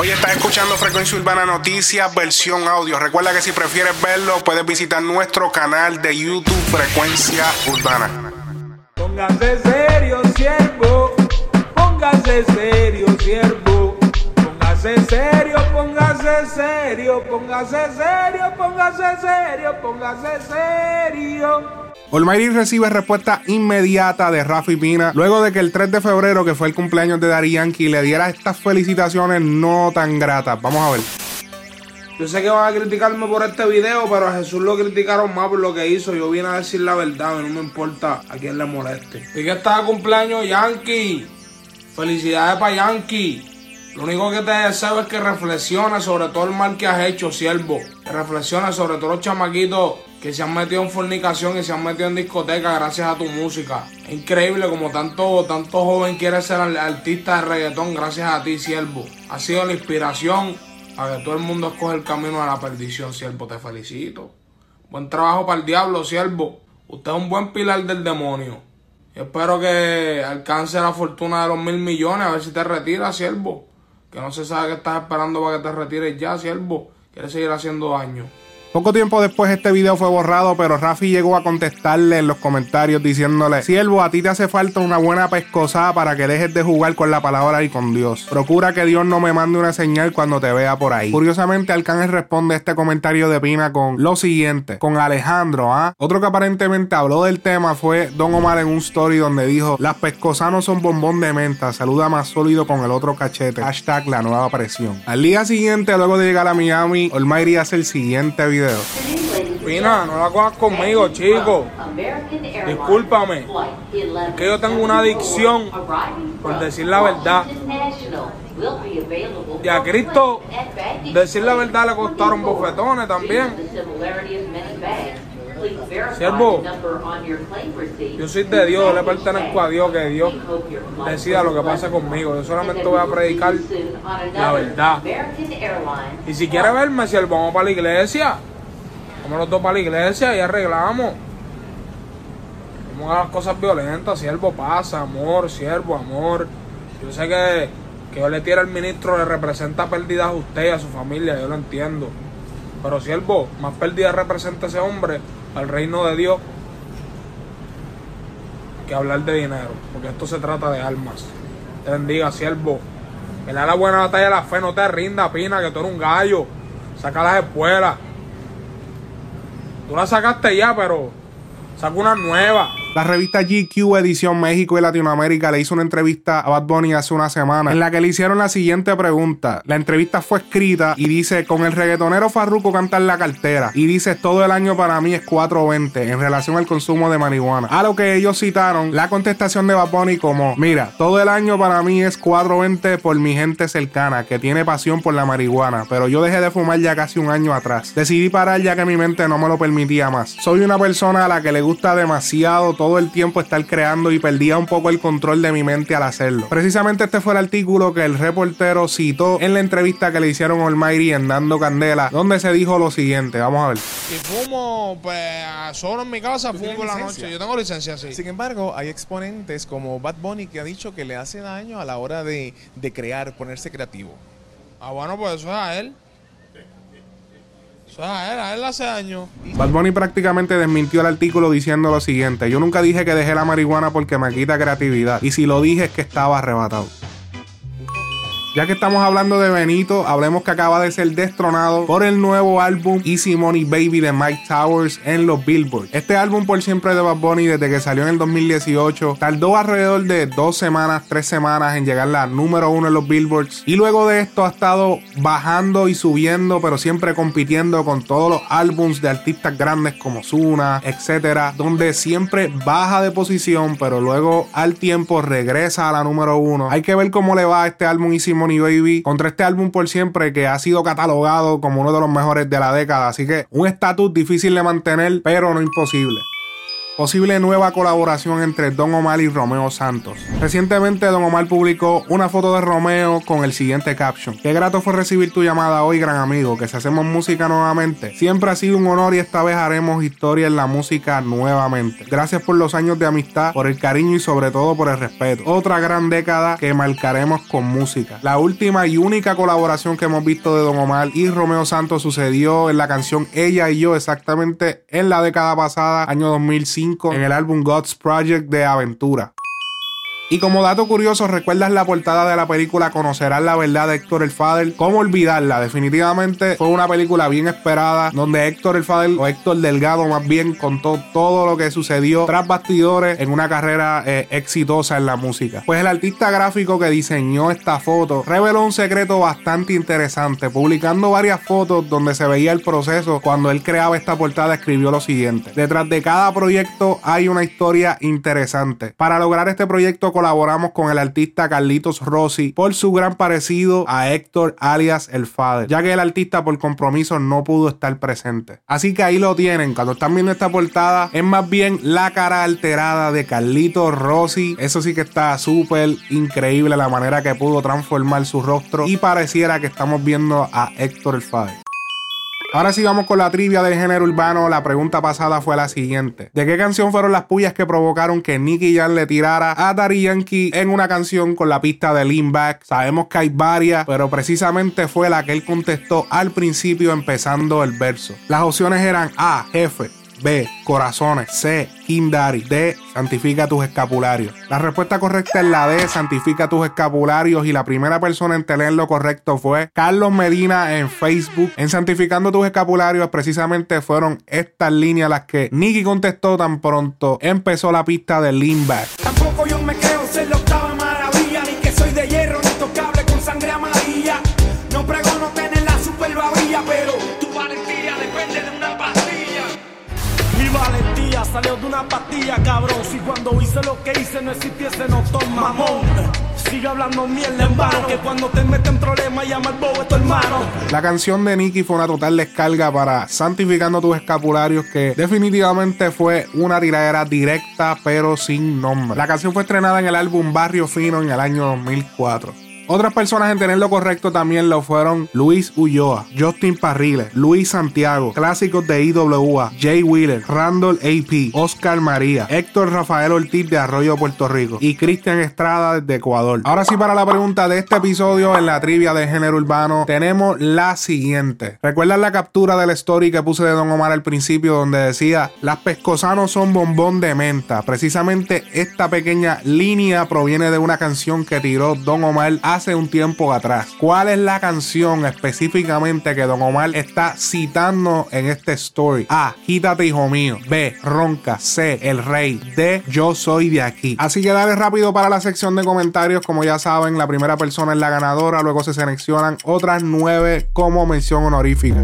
Hoy estás escuchando Frecuencia Urbana Noticias, versión audio. Recuerda que si prefieres verlo, puedes visitar nuestro canal de YouTube Frecuencia Urbana. Póngase serio, siervo. Póngase serio, siervo. Póngase serio, póngase serio, póngase serio, póngase serio, póngase serio. Olmairi recibe respuesta inmediata de Rafi Pina luego de que el 3 de febrero, que fue el cumpleaños de Dari Yankee, le diera estas felicitaciones no tan gratas. Vamos a ver. Yo sé que van a criticarme por este video, pero a Jesús lo criticaron más por lo que hizo. Yo vine a decir la verdad, no me importa a quién le moleste. Y que está cumpleaños Yankee. Felicidades para Yankee. Lo único que te deseo es que reflexiones sobre todo el mal que has hecho, siervo. Que reflexiones sobre todos los chamaquitos que se han metido en fornicación y se han metido en discoteca gracias a tu música. Es increíble como tanto, tanto joven quiere ser artista de reggaetón gracias a ti, siervo. Ha sido la inspiración a que todo el mundo escoge el camino a la perdición, siervo. Te felicito. Buen trabajo para el diablo, siervo. Usted es un buen pilar del demonio. espero que alcance la fortuna de los mil millones, a ver si te retiras, siervo. Que no se sabe que estás esperando para que te retires ya, siervo. Quieres seguir haciendo daño. Poco tiempo después este video fue borrado, pero Rafi llegó a contestarle en los comentarios diciéndole, Siervo, a ti te hace falta una buena pescosada para que dejes de jugar con la palabra y con Dios. Procura que Dios no me mande una señal cuando te vea por ahí. Curiosamente, Arcángel responde este comentario de Pina con lo siguiente, con Alejandro, ¿ah? Otro que aparentemente habló del tema fue Don Omar en un story donde dijo, las pescosas no son bombón de menta, saluda más sólido con el otro cachete. Hashtag la nueva presión. Al día siguiente, luego de llegar a Miami, Olmairi hace el siguiente video Pina, no la cojas conmigo, chico. Discúlpame. Que yo tengo una adicción por decir la verdad. Y a Cristo decir la verdad le costaron bofetones también. Siervo, yo soy de Dios, le pertenezco a Dios, que Dios decida lo que pasa conmigo. Yo solamente voy a predicar la verdad. Y si quiere verme, siervo, vamos para la iglesia. Vamos los dos para la iglesia y arreglamos. Vamos a las cosas violentas, siervo, pasa, amor, siervo, amor. Yo sé que, que yo le tira al ministro, le representa pérdidas a usted y a su familia, yo lo entiendo. Pero siervo, más pérdidas representa ese hombre al reino de Dios que hablar de dinero, porque esto se trata de almas. Te bendiga, siervo. Que le da la buena batalla de la fe, no te rinda, pina, que tú eres un gallo. Saca las espuelas. Tú la sacaste ya, pero saca una nueva. La revista GQ Edición México y Latinoamérica le hizo una entrevista a Bad Bunny hace una semana en la que le hicieron la siguiente pregunta. La entrevista fue escrita y dice, con el reggaetonero Farruko cantar la cartera. Y dice, todo el año para mí es 420 en relación al consumo de marihuana. A lo que ellos citaron la contestación de Bad Bunny como, mira, todo el año para mí es 420 por mi gente cercana que tiene pasión por la marihuana, pero yo dejé de fumar ya casi un año atrás. Decidí parar ya que mi mente no me lo permitía más. Soy una persona a la que le gusta demasiado todo el tiempo estar creando y perdía un poco el control de mi mente al hacerlo. Precisamente este fue el artículo que el reportero citó en la entrevista que le hicieron a Almighty en Dando Candela, donde se dijo lo siguiente. Vamos a ver. Si fumo, pues solo en mi casa, fumo por la noche. Yo tengo licencia, sí. Sin embargo, hay exponentes como Bad Bunny que ha dicho que le hace daño a la hora de, de crear, ponerse creativo. Ah, bueno, pues eso es a él. Ah, él, hace años. Bad Bunny prácticamente desmintió el artículo diciendo lo siguiente: Yo nunca dije que dejé la marihuana porque me quita creatividad. Y si lo dije es que estaba arrebatado. Ya que estamos hablando de Benito, hablemos que acaba de ser destronado por el nuevo álbum Easy Money Baby de Mike Towers en los Billboard. Este álbum por siempre de Bad Bunny desde que salió en el 2018 tardó alrededor de dos semanas, tres semanas en llegar la número uno en los Billboards y luego de esto ha estado bajando y subiendo pero siempre compitiendo con todos los álbums de artistas grandes como Zuna, etcétera, donde siempre baja de posición pero luego al tiempo regresa a la número uno. Hay que ver cómo le va a este álbum Easy Money Baby contra este álbum por siempre que ha sido catalogado como uno de los mejores de la década. Así que un estatus difícil de mantener, pero no imposible. Posible nueva colaboración entre Don Omar y Romeo Santos. Recientemente Don Omar publicó una foto de Romeo con el siguiente caption. Qué grato fue recibir tu llamada hoy, gran amigo, que si hacemos música nuevamente. Siempre ha sido un honor y esta vez haremos historia en la música nuevamente. Gracias por los años de amistad, por el cariño y sobre todo por el respeto. Otra gran década que marcaremos con música. La última y única colaboración que hemos visto de Don Omar y Romeo Santos sucedió en la canción Ella y yo exactamente en la década pasada, año 2005 en el álbum God's Project de Aventura. Y como dato curioso, ¿recuerdas la portada de la película Conocerás la verdad de Héctor el Father? ¿Cómo olvidarla? Definitivamente fue una película bien esperada donde Héctor el Father o Héctor Delgado más bien contó todo lo que sucedió tras bastidores en una carrera eh, exitosa en la música. Pues el artista gráfico que diseñó esta foto reveló un secreto bastante interesante, publicando varias fotos donde se veía el proceso cuando él creaba esta portada escribió lo siguiente. Detrás de cada proyecto hay una historia interesante. Para lograr este proyecto colaboramos con el artista Carlitos Rossi por su gran parecido a Héctor alias El Father, ya que el artista por compromiso no pudo estar presente. Así que ahí lo tienen, cuando están viendo esta portada, es más bien la cara alterada de Carlitos Rossi. Eso sí que está súper increíble la manera que pudo transformar su rostro y pareciera que estamos viendo a Héctor El Father. Ahora sí vamos con la trivia del género urbano. La pregunta pasada fue la siguiente. ¿De qué canción fueron las pullas que provocaron que Nicky Jan le tirara a Daddy Yankee en una canción con la pista de Lean Back? Sabemos que hay varias, pero precisamente fue la que él contestó al principio empezando el verso. Las opciones eran A, jefe, B. Corazones. C. Kindari. D. Santifica tus escapularios. La respuesta correcta es la D. Santifica tus escapularios. Y la primera persona en tener lo correcto fue Carlos Medina en Facebook. En Santificando tus escapularios, precisamente fueron estas líneas las que Nicky contestó tan pronto empezó la pista de Leanback. Tampoco yo me creo ser la octava maravilla, ni que soy de hierro, ni tocable con sangre amarilla. No pregono tener la super pero Mi valentía salió de una pastilla, cabrón. Si cuando hice lo que hice no existiese, no toma mamón. Sigue hablando mierda en vano, que cuando te meten problemas llama al bobo tu hermano. La canción de Nicky fue una total descarga para Santificando tus escapularios, que definitivamente fue una tiradera directa pero sin nombre. La canción fue estrenada en el álbum Barrio Fino en el año 2004. Otras personas en tener lo correcto también lo fueron Luis Ulloa, Justin Parrile, Luis Santiago, clásicos de IWA, Jay Wheeler, Randall AP, Oscar María, Héctor Rafael Ortiz de Arroyo, Puerto Rico y Cristian Estrada de Ecuador. Ahora sí, para la pregunta de este episodio en la trivia de género urbano, tenemos la siguiente. ¿Recuerdan la captura del story que puse de Don Omar al principio donde decía, las pescosanos son bombón de menta? Precisamente esta pequeña línea proviene de una canción que tiró Don Omar hace un tiempo atrás. ¿Cuál es la canción específicamente que Don Omar está citando en este story? A. Quítate, hijo mío. B. Ronca. C. El rey. D. Yo soy de aquí. Así que dale rápido para la sección de comentarios. Como ya saben, la primera persona es la ganadora. Luego se seleccionan otras nueve como mención honorífica.